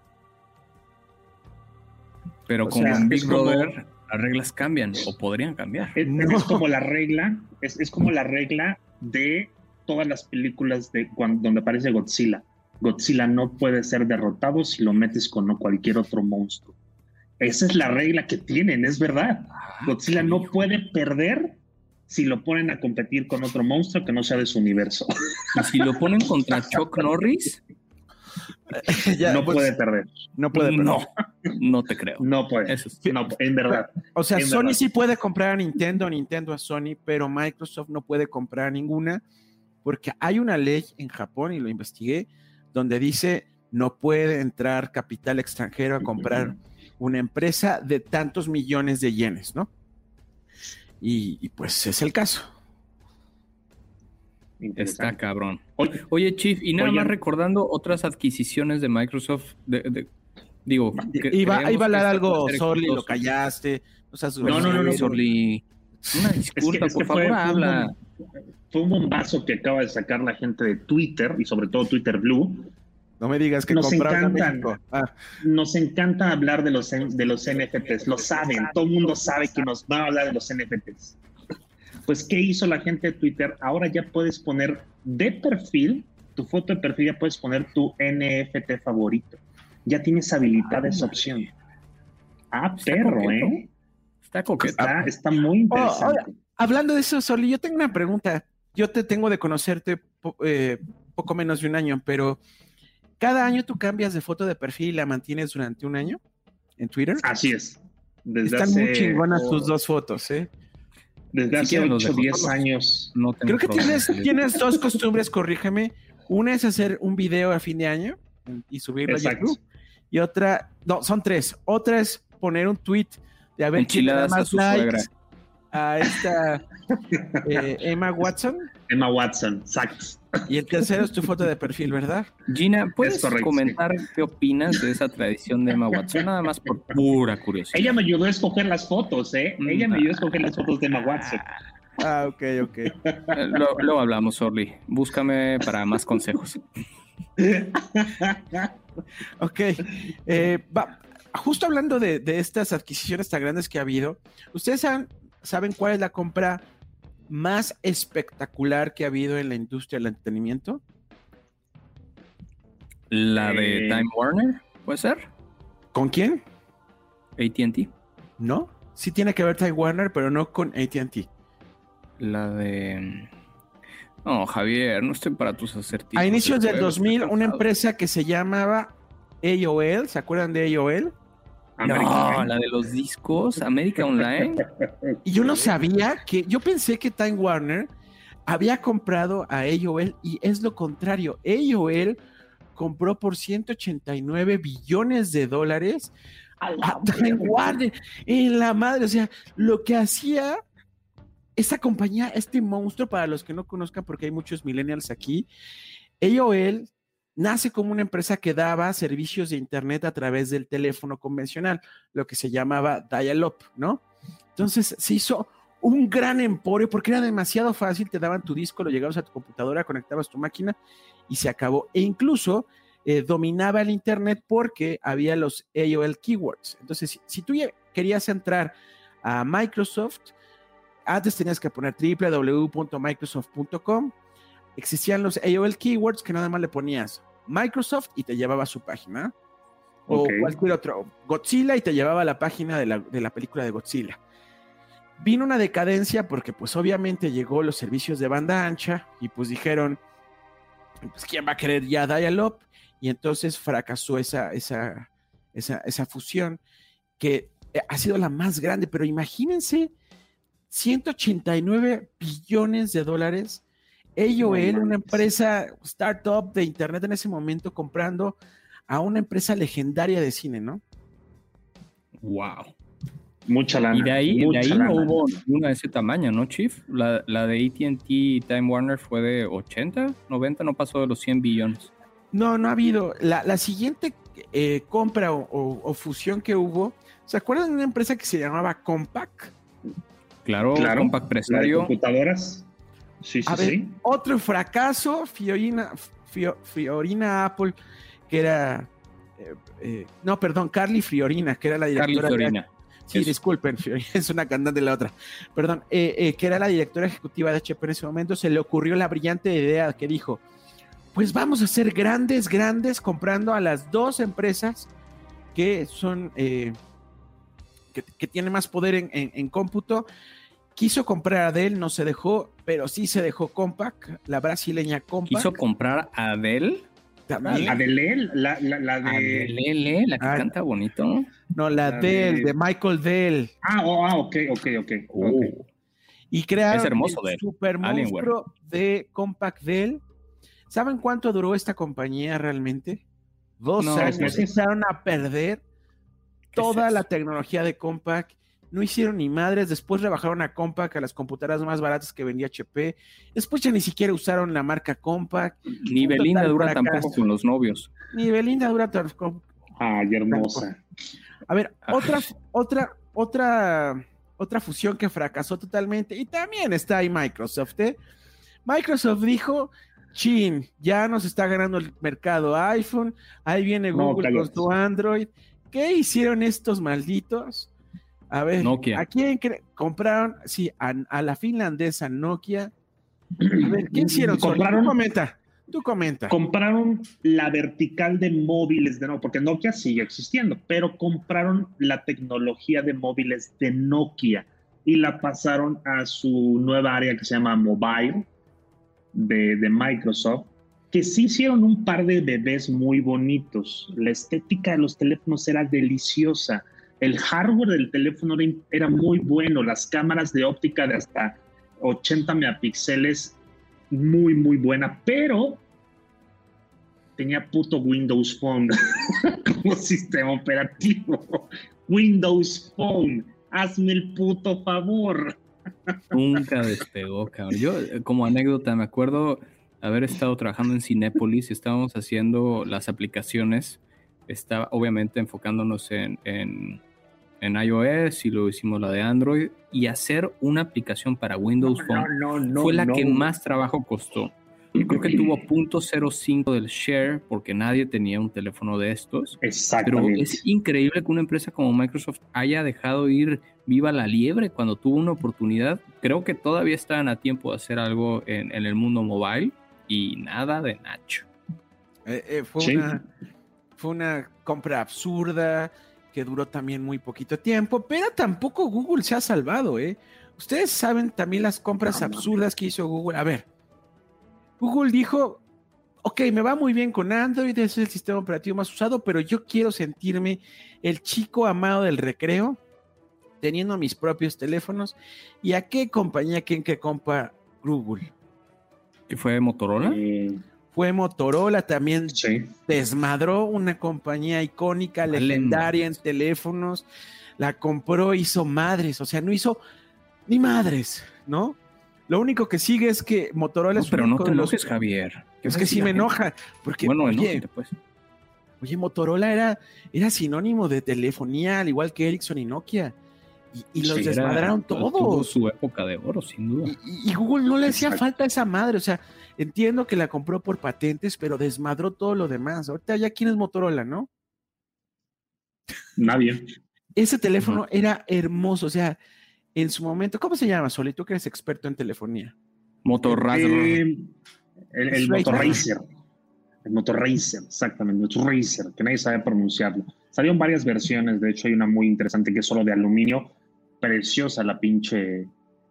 Pero
o
como
sea,
en Big
como-
Brother, las reglas cambian o podrían cambiar.
Es,
No.
es como la regla, es, es como la regla de todas las películas de cuando, donde aparece Godzilla. Godzilla no puede ser derrotado si lo metes con cualquier otro monstruo. Esa es la regla que tienen, es verdad.
Ah,
Godzilla no puede perder si lo ponen a competir con otro monstruo que no sea de su universo.
Y si lo ponen contra Chuck Norris,
Ya,
no
pues,
puede perder.
no puede, pero-
no, no te creo.
No puede.
Eso es-
No, en verdad.
O sea, Sony
verdad.
sí puede comprar a Nintendo, Nintendo a Sony, pero Microsoft no puede comprar a ninguna porque hay una ley en Japón, y lo investigué, donde dice no puede entrar capital extranjero a comprar una empresa de tantos millones de yenes, ¿no? Y, y pues es el caso.
Está cabrón.
Oye,
Oye, Chief, y nada más recordando otras adquisiciones de Microsoft, de, de- digo, que
Iba, iba a hablar algo, Sorli, lo callaste. No,
No, no, no.
Sorli. Una disculpa,
es que
por
fue-
favor,
fue un
habla.
fue un bombazo que acaba de sacar la gente de Twitter y sobre todo Twitter Blue.
No me digas que
Nos encantan.
Ah,
Nos encanta hablar de los, de los NFTs, lo saben, todo el mundo sabe que nos va a hablar de los NFTs. Pues, ¿qué hizo la gente de Twitter? Ahora ya puedes poner de perfil, tu foto de perfil, ya puedes poner tu NFT favorito. Ya tienes habilitada esa opción. Ah,
Está
perro,
coqueto.
¿eh?
Está coqueta.
Está, está muy interesante.
hablando de eso, Sorli, yo tengo una pregunta. Yo te tengo de conocerte po- eh, poco menos de un año, pero cada año tú cambias de foto de perfil y la mantienes durante un año en Twitter.
Así es. Desde
Están
hace,
muy chingonas
oh,
tus dos fotos, ¿eh?
Desde
Si
hace
quieren los
8 o
dejo
10
solos.
años.
No tengo
Creo que tienes, tienes dos costumbres, corrígeme. Una es hacer un video a fin de año y subirlo a. YouTube. Y otra, no, son tres. Otra es poner un tweet de a más
su
likes
suegra.
a esta eh, Emma Watson.
Emma Watson, exacto.
Y el tercero es tu foto de perfil, ¿verdad?
Gina, ¿puedes
correcto,
comentar qué opinas de esa tradición de Emma Watson? Nada más por pura curiosidad.
Ella me ayudó a escoger las fotos, ¿eh?
Mm.
Ella me ayudó a escoger las fotos de Emma Watson.
Ah, ok, ok.
Eh, lo- Luego hablamos, Orly. Búscame para más consejos.
Ok. Eh, va- justo hablando de, de estas adquisiciones tan grandes que ha habido, ¿ustedes saben, saben cuál es la compra más espectacular que ha habido en la industria del entretenimiento?
La de
Eh.
Time Warner, ¿puede ser?
¿Con quién?
ATT.
¿No? Sí tiene que ver Time Warner, pero no con ATT.
La de. No, Javier, no estoy para tus acertijos.
A inicios
de
del
juegos,
2000,
estoy
una empresa que se llamaba AOL, ¿se acuerdan de AOL?
No, la de los discos, América Online.
Y yo no sabía que, yo pensé que Time Warner había comprado a AOL y es lo contrario. AOL compró por 189 billones de dólares a Time Warner en la madre. O sea, lo que hacía esta compañía, este monstruo, para los que no conozcan, porque hay muchos millennials aquí, AOL nace como una empresa que daba servicios de Internet a través del teléfono convencional, lo que se llamaba dial-up, ¿no? Entonces se hizo un gran emporio porque era demasiado fácil, te daban tu disco, lo llegabas a tu computadora, conectabas tu máquina y se acabó. E incluso eh, dominaba el Internet porque había los AOL keywords. Entonces, si, si tú querías entrar a Microsoft, antes tenías que poner www.microsoft.com. Existían los AOL keywords que nada más le ponías Microsoft y te llevaba a su página. O cualquier otro. Godzilla y te llevaba a la página de la, de la película de Godzilla. Vino una decadencia porque pues obviamente llegó los servicios de banda ancha y pues dijeron, pues quién va a querer ya dial-up y entonces fracasó esa, esa, esa, esa fusión que eh, ha sido la más grande, pero imagínense 189 billones de dólares. AOL,
No
una empresa startup de internet en ese momento, comprando a una empresa legendaria de cine, ¿no?
Wow.
Mucha lana.
Y de ahí, de ahí no hubo una de ese tamaño, ¿no, Chief? La, la de ATT y Time Warner fue de 80, 90, no pasó de los 100 billones.
No, no ha habido. La, la siguiente eh, compra o, o- o fusión que hubo, ¿se acuerdan de una empresa que se llamaba Compaq?
Claro,
Claro, de
Presario.
computadoras. Sí, sí,
A ver,
sí.
otro fracaso, Fiorina, Fio- Fiorina Apple, que era. eh, eh, no, perdón, Carly Fiorina, que era la
Carly
directora. de-
Fiorina.
Sí,
Eso.
disculpen, es una cantante de la otra. Perdón, eh, eh, que era la directora ejecutiva de HP en ese momento, se le ocurrió la brillante idea que dijo: Pues vamos a ser grandes, grandes, comprando a las dos empresas que son. eh, que, que tienen más poder en, en- en cómputo. Quiso comprar a Dell, no se dejó, pero sí se dejó Compaq, la brasileña Compaq.
Quiso comprar a Adele.
también.
Adele, la, la, la de.
Adele, la que
Ah.
canta bonito.
No, la
la
Dell,
de-
de Michael Dell.
Ah, oh, ah, ok, ok, ok. ok.
Y crearon
Es hermoso
el super monstruo de Compact Dell. ¿Saben cuánto duró esta compañía realmente? Dos
No,
años.
pues.
Empezaron a perder toda la tecnología de Compact. No hicieron ni madres, después rebajaron a Compaq a las computadoras más baratas que vendía HP, después ya ni siquiera usaron la marca Compaq.
Ni Belinda dura tampoco con los novios.
Ni Belinda dura
Ay, hermosa.
A ver, otra, otra, otra, otra fusión que fracasó totalmente, y también está ahí Microsoft, ¿eh? Microsoft dijo, chin, ya nos está ganando el mercado iPhone, ahí viene Google con su Android. ¿Qué hicieron estos malditos? A ver, ¿a quién compraron? Sí, a, la finlandesa Nokia. A ver, ¿qué hicieron?
Compraron, tú comenta, tú comenta. Compraron la vertical de móviles de Nokia, porque Nokia sigue existiendo, pero compraron la tecnología de móviles de Nokia y la pasaron a su nueva área que se llama Mobile de, de Microsoft que sí hicieron un par de bebés muy bonitos. La estética de los teléfonos era deliciosa el hardware del teléfono era, muy bueno, las cámaras de óptica de hasta 80 megapíxeles, muy, muy buena, pero tenía puto Windows Phone como sistema operativo. Windows Phone, hazme el puto favor.
Nunca despegó, cabrón. Yo, como anécdota, me acuerdo haber estado trabajando en Cinépolis y estábamos haciendo las aplicaciones. Estaba obviamente enfocándonos en, en iOS y luego hicimos la de Android y hacer una aplicación para Windows Phone fue la que más trabajo costó. Creo que tuvo .05 del share porque nadie tenía un teléfono de estos. Pero es increíble que una empresa como Microsoft haya dejado ir viva la liebre cuando tuvo una oportunidad. Creo que todavía estaban a tiempo de hacer algo en, el mundo mobile y nada de Nacho.
Eh, eh, fue, una, fue una compra absurda que duró también muy poquito tiempo, pero tampoco Google se ha salvado, ¿eh? Ustedes saben también las compras absurdas que hizo Google. A ver, Google dijo, ok, me va muy bien con Android, es el sistema operativo más usado, pero yo quiero sentirme el chico amado del recreo, teniendo mis propios teléfonos. ¿Y a qué compañía quién que compra Google?
¿Que fue Motorola?
Eh, fue Motorola, también desmadró una compañía icónica, legendaria en teléfonos, la compró, hizo madres, o sea, no hizo ni madres, ¿no? Lo único que sigue es que Motorola es
Pero no te enojes, Javier.
Es que sí me enoja, porque bueno, oye, pues. oye, Motorola era, era sinónimo de telefonía, al igual que Ericsson y Nokia. Y, los desmadraron todos.
su época de oro, sin duda.
Y, Google no le hacía falta esa madre. O sea, entiendo que la compró por patentes, pero desmadró todo lo demás. Ahorita ya quién es Motorola, ¿no?
Nadie.
Ese teléfono era hermoso. O sea, en su momento, ¿cómo se llama, Soli? Tú que eres experto en telefonía.
Motorracer.
Eh, el, el Motorracer. El Motorracer, exactamente. Motorracer, que nadie sabe pronunciarlo. Salieron varias versiones, de hecho hay una muy interesante que es solo de aluminio, preciosa la pinche...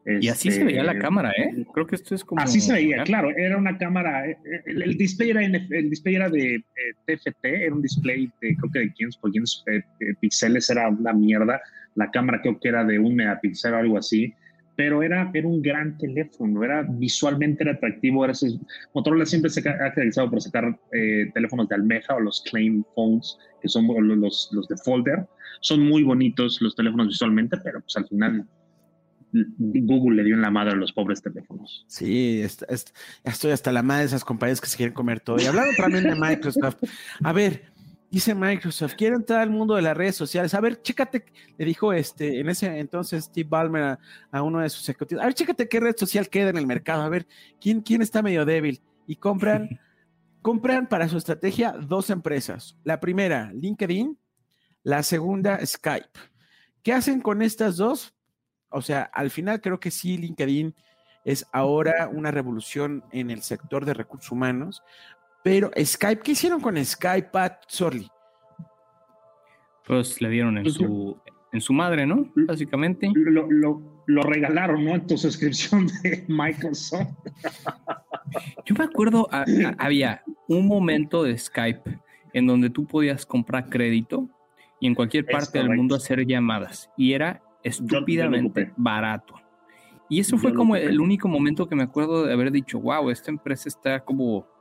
y así se veía la este, cámara, ¿eh? Creo que esto es como...
Así se veía, claro, era una cámara, eh, eh, el, display, era, el display era de TFT, era un display de creo que de 500 por 500 píxeles, era una mierda, la cámara creo que era de un megapíxel o algo así, pero era, era un gran teléfono, era visualmente era atractivo. Era Motorola siempre se ha caracterizado por sacar eh, teléfonos de almeja o los claim phones, que son los, los de folder. Son muy bonitos los teléfonos visualmente, pero pues al final Google le dio en la madre a los pobres teléfonos.
Sí, estoy hasta la madre de esas compañías que se quieren comer todo. Y hablando también de Microsoft. A ver, Dice Microsoft, quiero entrar al mundo de las redes sociales. A ver, chécate, le dijo este, en ese entonces Steve Ballmer a, uno de sus ejecutivos. A ver, chécate qué red social queda en el mercado. A ver, ¿quién, quién está medio débil? Y compran, compran para su estrategia dos empresas. La primera, LinkedIn. La segunda, Skype. ¿Qué hacen con estas dos? O sea, al final creo que sí, LinkedIn es ahora una revolución en el sector de recursos humanos, pero Skype, ¿qué hicieron con Skype, Pat Sorley?
Pues le dieron en pues su, en su madre, ¿no? Básicamente.
Lo, lo, regalaron, ¿no? En tu suscripción de Microsoft.
Yo me acuerdo, había un momento de Skype en donde tú podías comprar crédito y en cualquier parte del mundo hacer llamadas. Y era estúpidamente barato. Y eso fue como el único momento que me acuerdo de haber dicho, wow, esta empresa está como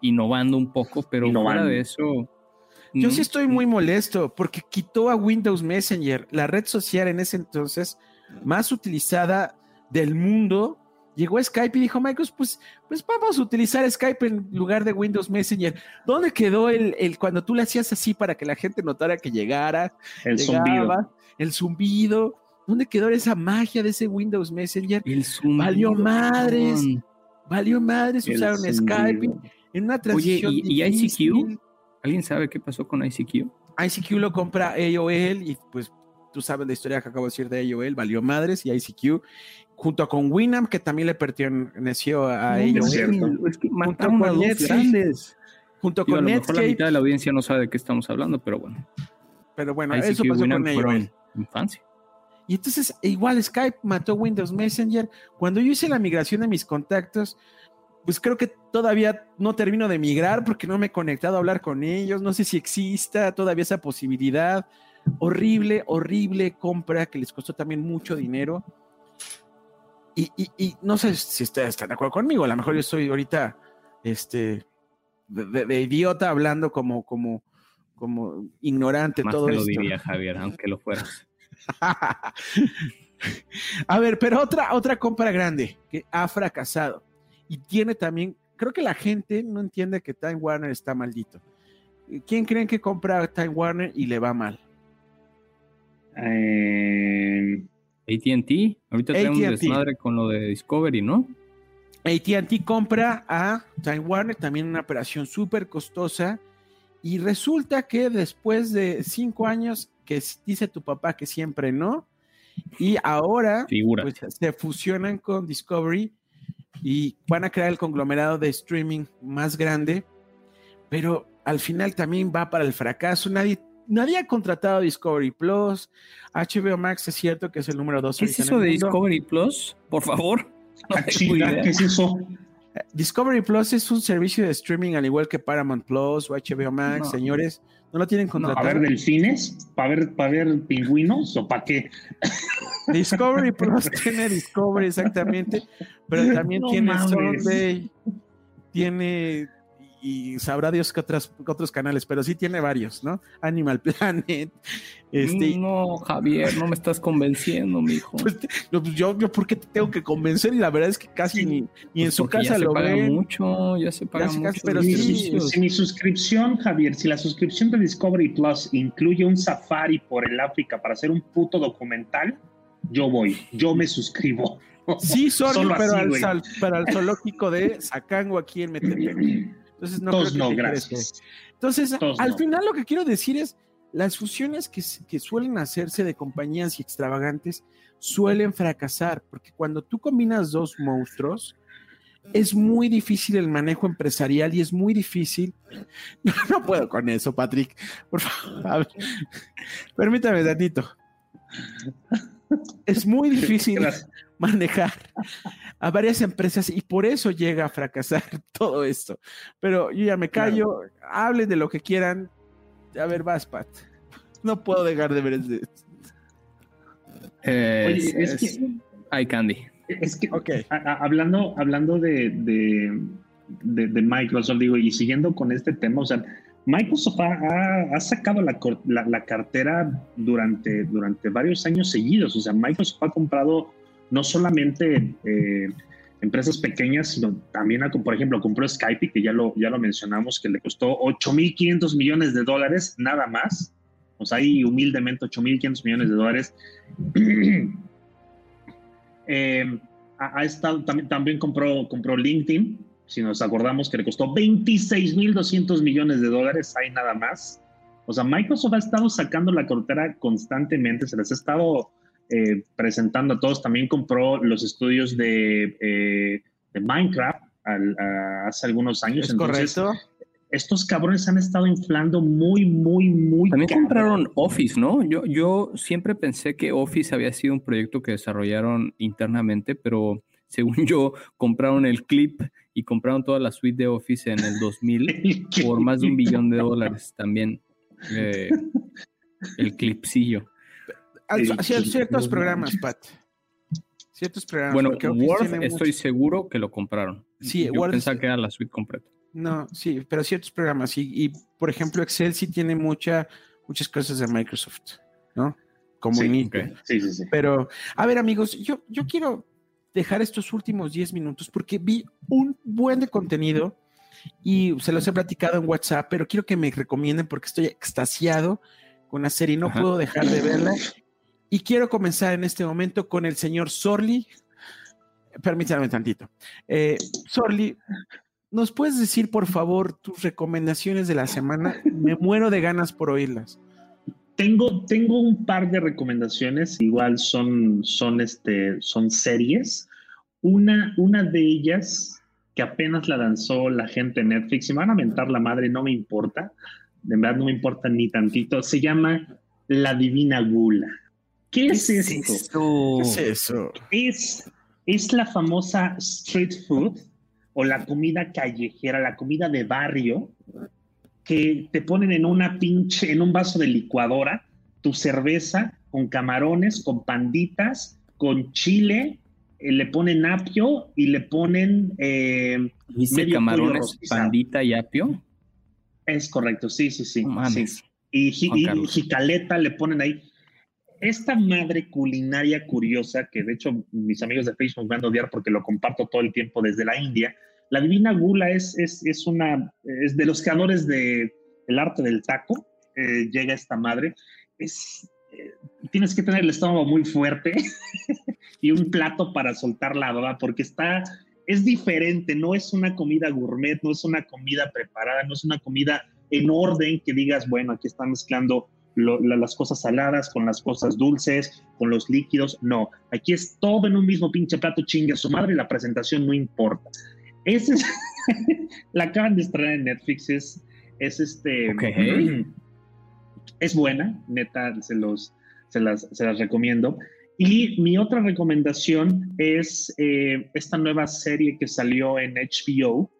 innovando un poco, pero fuera de eso,
Yo sí estoy muy molesto porque quitó a Windows Messenger, la red social en ese entonces más utilizada del mundo. Llegó Skype y dijo, Microsoft, pues, pues vamos a utilizar Skype en lugar de Windows Messenger. ¿Dónde quedó el, el cuando tú le hacías así para que la gente notara que llegara?
El zumbido.
El zumbido. ¿Dónde quedó esa magia de ese Windows Messenger?
El zumbido.
Valió madres. Valió madres, usaron. Skype en una
Oye,
transición.
¿y, y
difícil.
ICQ? ¿Alguien sabe qué pasó con ICQ?
ICQ lo compra AOL y pues tú sabes la historia que acabo de decir de AOL, valió madres y ICQ junto con Winamp que también le perteneció a
No, es
AOL,
cierto.
Es que
Junto con
a dos
Netscape.
grandes.
junto
Digo, a
con
lo mejor la
Netscape,
mitad de la audiencia no sabe de qué estamos hablando, pero bueno.
pero bueno,
ICQ
eso
y
pasó
Winamp
con AOL.
infancia.
Y entonces igual Skype mató Windows Messenger. Cuando yo hice la migración de mis contactos, pues creo que todavía no termino de migrar porque no me he conectado a hablar con ellos. No sé si exista todavía esa posibilidad. Horrible, horrible compra que les costó también mucho dinero. Y, y- y no sé si ustedes están de acuerdo conmigo. A lo mejor yo estoy ahorita este, de, de- de idiota hablando como, como, como ignorante
Más
todo
te lo
esto.
diría, Javier, aunque lo fueras.
A ver, pero otra, otra compra grande que ha fracasado y tiene también, creo que la gente no entiende que Time Warner está maldito. ¿Quién creen que compra Time Warner y le va mal?
Eh,
ATT, ahorita tenemos
AT&T.
desmadre con lo de Discovery, ¿no?
ATT compra a Time Warner, también una operación súper costosa, y resulta que después de cinco años, que dice tu papá que siempre no, y ahora pues, se fusionan con Discovery y van a crear el conglomerado de streaming más grande, pero al final también va para el fracaso. Nadie, nadie ha contratado Discovery Plus. HBO Max es cierto que es el número dos.
¿Qué es eso de
mundo.
Discovery Plus? Por favor. No
ah. ¿qué es eso?
Discovery Plus es un servicio de streaming al igual que Paramount Plus o HBO Max,
No.
señores. No lo tienen
¿A
contratado.
ver delfines? ¿Para ver, para ver pingüinos o para qué?
Discovery Plus tiene Discovery exactamente, pero también
No
tiene. Sunday, tiene y sabrá Dios que otras, que otros canales, pero sí tiene varios, ¿no? Animal Planet, este,
No, Javier, no me estás convenciendo, mijo.
pues, no, pues, yo, yo por qué te tengo que convencer y la verdad es que casi ni, ni en
Pues
su
porque
casa
ya se
lo
paga
ven.
mucho, ya se paga
se
mucho.
pero
Si,
sí,
si- si mi suscripción, Javier, si la suscripción de Discovery Plus incluye un safari por el África para hacer un puto documental, yo voy, yo me suscribo.
Sí, sorry,
Solo
pero,
así,
al, sal- pero al zoológico de Sacango aquí en Metepec. Entonces no
Todos
creo que
no,
te
gracias.
Entonces,
Todos
al
no.
final lo que quiero decir es, las fusiones que, que suelen hacerse de compañías y extravagantes suelen fracasar, porque cuando tú combinas dos monstruos, es muy difícil el manejo empresarial y es muy difícil. No, puedo con eso, Patrick. Por favor, permítame tantito. Es muy difícil
Gracias.
manejar a varias empresas y por eso llega a fracasar todo esto. Pero yo ya me callo, hablen de lo que quieran. A ver, vas, Pat. No puedo dejar de ver.
Eh,
Oye, es
es-
que-
Eye Candy.
Es que
Ok.
a- a- hablando, hablando de, de, de- de Microsoft, digo, y siguiendo con este tema, o sea, Microsoft ha, sacado la, la- la cartera durante, durante varios años seguidos. O sea, Microsoft ha comprado no solamente eh, empresas pequeñas, sino también, ha- por ejemplo, compró Skype, que ya lo, ya lo mencionamos, que le costó 8.500 millones de dólares, nada más. O sea, ahí humildemente 8.500 millones de dólares. Eh, ha, ha estado, también, también compró, compró LinkedIn, si nos acordamos que le costó 26.200 millones de dólares, hay nada más. O sea, Microsoft ha estado sacando la cartera constantemente, se les ha estado eh, presentando a todos. También compró los estudios de, eh, de Minecraft al- a- hace algunos años.
¿Es
Entonces,
correcto?
estos cabrones han estado inflando muy, muy, muy.
También
cabrón.
compraron Office, ¿no? Yo, yo siempre pensé que Office había sido un proyecto que desarrollaron internamente, pero según yo, compraron el clip y compraron toda la suite de Office en el 2000 por más de un billón de dólares también. eh, el clipsillo.
El-
ciertos programas. Pat. Ciertos programas.
Bueno, Word estoy
mucho-
seguro que lo compraron.
Sí,
yo
Word
pensaba
es-
que era la suite completa.
No, sí, pero ciertos programas. Y, y, por ejemplo, Excel sí tiene mucha, muchas cosas de Microsoft, ¿no? Como
Sí,
inicio.
Sí, sí, sí.
Pero, a ver, amigos, yo, yo quiero dejar estos últimos 10 minutos porque vi un buen de contenido y se los he platicado en WhatsApp, pero quiero que me recomienden porque estoy extasiado con la serie y no
Ajá.
puedo dejar de verla. Y quiero comenzar en este momento con el señor Sorli. Permítanme tantito. Eh, Sorli, ¿nos puedes decir, por favor, tus recomendaciones de la semana? Me muero de ganas por oírlas.
Tengo, tengo un par de recomendaciones, igual son, son, este, son series. Una, una de ellas que apenas la lanzó la gente en Netflix, y me van a mentar la madre, no me importa, de verdad no me importa ni tantito, se llama La Divina Gula. ¿Qué, es esto?
¿Qué es eso?
Es, es la famosa street food o la comida callejera, la comida de barrio, que te ponen en una pinche, en un vaso de licuadora, tu cerveza con camarones, con panditas, con chile, eh, le ponen apio y le ponen... eh,
¿Viste
Medio
camarones, pandita y apio?
es correcto, sí, sí, sí. Y, y jicaleta le ponen ahí. Esta madre culinaria curiosa, que de hecho mis amigos de Facebook van a odiar porque lo comparto todo el tiempo desde la India, la Divina Gula es, es, es una, de los creadores de el arte del taco, eh, llega esta madre, eh, tienes que tener el estómago muy fuerte y un plato para soltar la baba, porque está, es diferente, no es una comida gourmet, no es una comida preparada, no es una comida en orden que digas, bueno, aquí están mezclando lo- la- las cosas saladas con las cosas dulces, con los líquidos. No, aquí es todo en un mismo pinche plato, chingue a su madre y la presentación no importa. Ese es, la acaban de estrenar en Netflix, es, es este...
Ok.
Es buena, neta, se, los, se, las, se las recomiendo. Y mi otra recomendación es eh, esta nueva serie que salió en HBO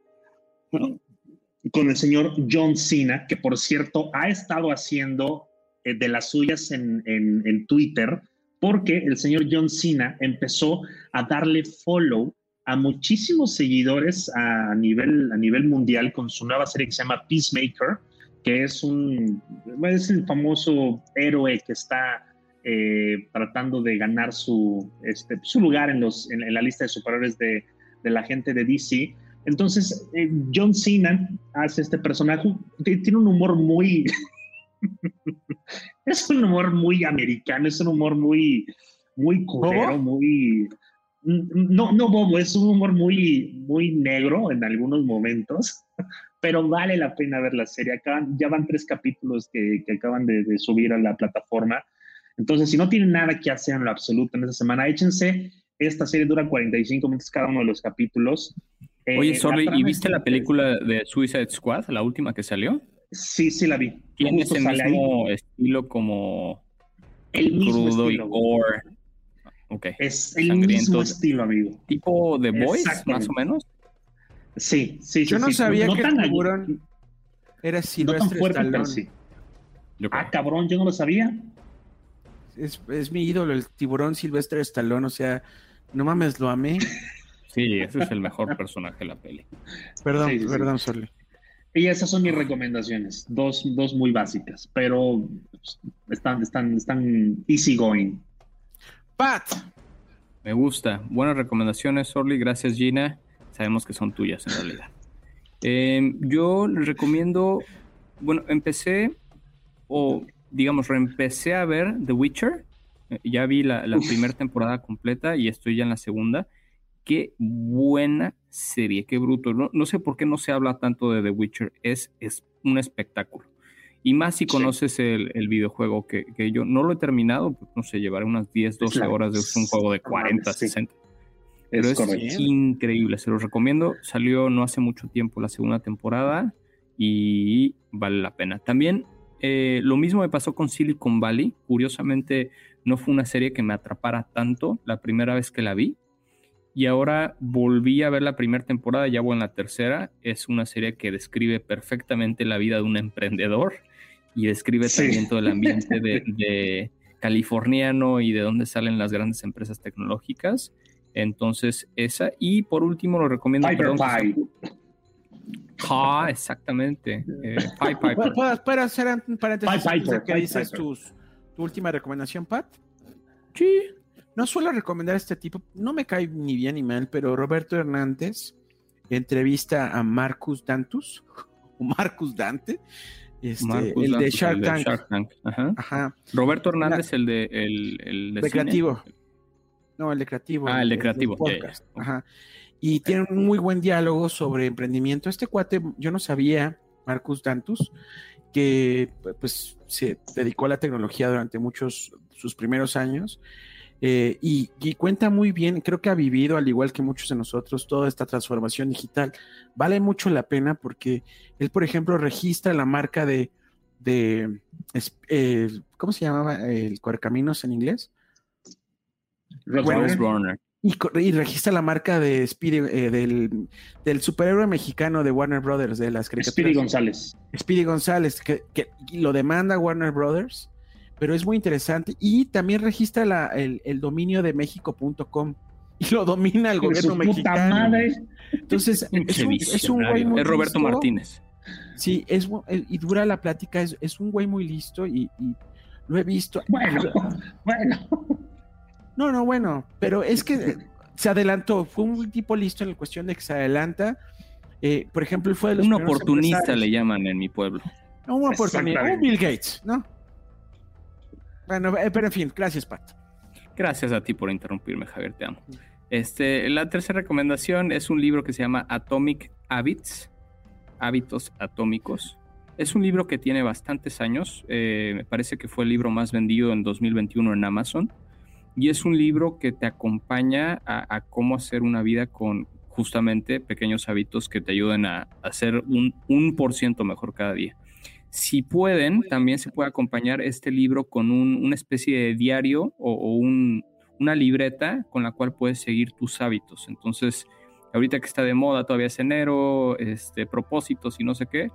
con el señor John Cena, que por cierto ha estado haciendo de las suyas en, en- Twitter, porque el señor John Cena empezó a darle follow a muchísimos seguidores a nivel, a nivel mundial con su nueva serie que se llama Peacemaker, que es un es el famoso héroe que está eh, tratando de ganar su, este, su lugar en, los, en, la lista de superhéroes de, de la gente de DC. Entonces, eh, John Cena hace este personaje, tiene un humor muy... es un humor muy americano, es un humor muy, muy culero, muy... No, no bobo, es un humor muy, muy negro en algunos momentos, pero vale la pena ver la serie. Acaban, ya van tres capítulos que, que acaban de, de subir a la plataforma. Entonces, si no tienen nada que hacer en lo absoluto en esta semana, échense. Esta serie dura 45 minutos cada uno de los capítulos. Eh,
Oye,
la
Sorry, ¿y viste la película de Suicide Squad, la última que salió?
Sí, sí la vi.
Tiene ese
ahí.
mismo estilo como
El mismo
crudo y gore. Ok.
Es el
sangriento.
mismo estilo, amigo.
Tipo Boys,
Exactamente.
más o menos.
Sí, sí, sí.
Yo no
sí.
sabía que el tiburón era
No tan
Silvestre
fuerte, pero
Stallone.
sí. Ah, cabrón, yo no lo sabía.
Es, es mi ídolo, el tiburón Silvestre Stallone. O sea, no mames, lo amé.
Sí, ese es el mejor personaje de la peli.
Perdón,
Sí, sí, sí.
perdón, Sorli.
Y esas son mis recomendaciones. Dos, dos muy básicas, pero están, están, están easy going.
Pat,
Me gusta. Buenas recomendaciones, Orly. Gracias, Gina. Sabemos que son tuyas en realidad. Eh, yo les recomiendo, bueno, empecé o digamos, reempecé a ver The Witcher. Eh, Ya vi la, primera temporada completa y estoy ya en la segunda. Qué buena serie, qué bruto. No, no sé por qué no se habla tanto de The Witcher. Es, es un espectáculo. Y más si
Sí.
conoces el, el videojuego, que, que yo no lo he terminado, pues, no sé, llevaré unas 10, 12
la-
horas de un juego de 40,
sí.
60. Pero
Es
increíble, se los recomiendo. Salió no hace mucho tiempo la segunda temporada y vale la pena. También eh, lo mismo me pasó con Silicon Valley. Curiosamente, no fue una serie que me atrapara tanto la primera vez que la vi. Y ahora volví a ver la primera temporada, ya voy en la tercera. Es una serie que describe perfectamente la vida de un emprendedor y describe
Sí.
también todo el ambiente de, de californiano y de dónde salen las grandes empresas tecnológicas. Entonces, esa. Y por último, lo recomiendo.
Piper
perdón, Ah, exactamente. Eh, Pied Piper.
¿Puedo, puedo hacer un paréntesis
Pied Piper,
que
Pied
dices
Piper.
tus- tu última recomendación, Pat?
Sí.
No suelo recomendar a este tipo, no me cae ni bien ni mal, pero Roberto Hernández entrevista a Marcus Dantus, o Marcus Dante, este,
Marcus
el de
Dantus,
Shark
el
Tank.
Shark Tank. Ajá.
Ajá,
Roberto Hernández, el de el, el de
de creativo. No, el de creativo.
Ah, el de creativo.
Ajá. Y tiene un muy buen diálogo sobre emprendimiento. Este cuate, yo no sabía, Marcus Dantus, que pues se dedicó a la tecnología durante muchos sus primeros años eh, y, y cuenta muy bien, creo que ha vivido, al igual que muchos de nosotros, toda esta transformación digital. Vale mucho la pena porque él, por ejemplo, registra la marca de, eh, ¿cómo se llamaba el Correcaminos en inglés?
Rose Warner.
Y, y registra la marca de Speedy, eh, del, del superhéroe mexicano de Warner Brothers, de las caricaturas.
Speedy González.
Speedy González, que, que lo demanda Warner Brothers, pero es muy interesante. Y también registra la- el, el dominio de México.com y lo domina el gobierno
su puta
mexicano.
madre.
Entonces, es un, es un güey muy
Es Roberto
listo.
Martínez.
Sí, es, y dura la plática, es, es un güey muy listo y, y lo he visto.
Bueno, bueno.
No, no, bueno, pero es que se adelantó, fue un tipo listo en la cuestión de que se adelanta. Eh, por ejemplo, él fue de los
Un oportunista le llaman en mi pueblo.
No, una oportunidad. Un. Bill Gates, ¿no? Bueno, eh, pero en fin, gracias, Pat.
Gracias a ti por interrumpirme, Javier, te amo. Este, la tercera recomendación es un libro que se llama Atomic Habits, Hábitos Atómicos. Es un libro que tiene bastantes años, eh, me parece que fue el libro más vendido en 2021 en Amazon, y es un libro que te acompaña a, a cómo hacer una vida con justamente pequeños hábitos que te ayuden a, hacer un, un por ciento mejor cada día. Si pueden, también se puede acompañar este libro con un- una especie de diario o, o un- una libreta con la cual puedes seguir tus hábitos. Entonces, ahorita que está de moda, todavía es enero, este, propósitos y no sé qué,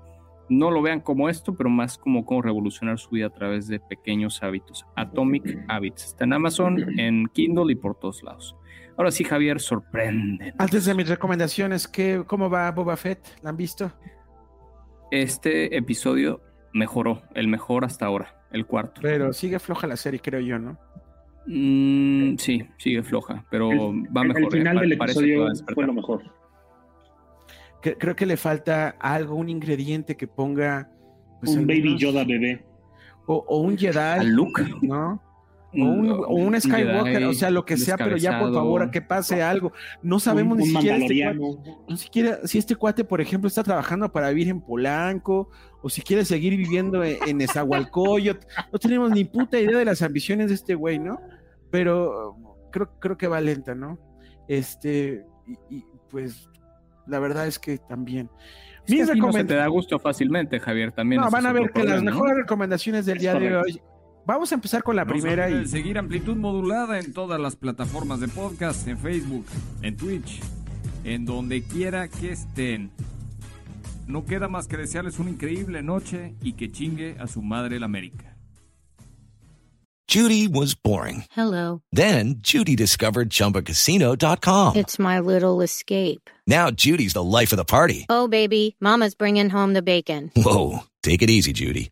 no lo vean como esto, pero más como cómo revolucionar su vida a través de pequeños hábitos. Atomic Habits. Está en Amazon, en Kindle y por todos lados. Ahora sí, Javier, sorprende.
Antes de mis recomendaciones, ¿qué, ¿cómo va Boba Fett? ¿La han visto?
Este episodio mejoró, el mejor hasta ahora, el cuarto.
Pero sigue floja la serie, creo yo, ¿no?
Mm, sí, sigue floja, pero
El-
va mejor.
El final
eh,
del
parece que
episodio fue lo mejor.
Que- creo que le falta algo, un ingrediente que ponga. pues,
un Baby
menos-
Yoda bebé.
O, o un Jedi.
¿A Luke?
¿No? O un, o un Skywalker,
Jedi
o sea, lo que sea, pero ya por favor, a que pase algo. No sabemos
un,
ni
un
siquiera este cuate- siquiera si este cuate, por ejemplo, está trabajando para vivir en Polanco o si quiere seguir viviendo en, en Nezahualcóyotl. No tenemos ni puta idea de las ambiciones de este güey, ¿no? Pero creo, creo que va lenta, ¿no? Este, y, y, pues la verdad es que también.
Es que
Mis
no se te da gusto fácilmente, Javier, también.
No, van a ver que las mejores recomendaciones del día de hoy. Vamos a empezar con la primera y
seguir amplitud modulada en todas las plataformas de podcast, en Facebook, en Twitch, en donde quiera que estén. No queda más que desearles una increíble noche y que chingue a su madre la América.
Judy was boring.
Hello.
Then Judy discovered ChumbaCasino.com.
It's my little escape.
Now Judy's the life of the party.
Oh, baby, Mama's bringing home the bacon.
Whoa, take it easy, Judy.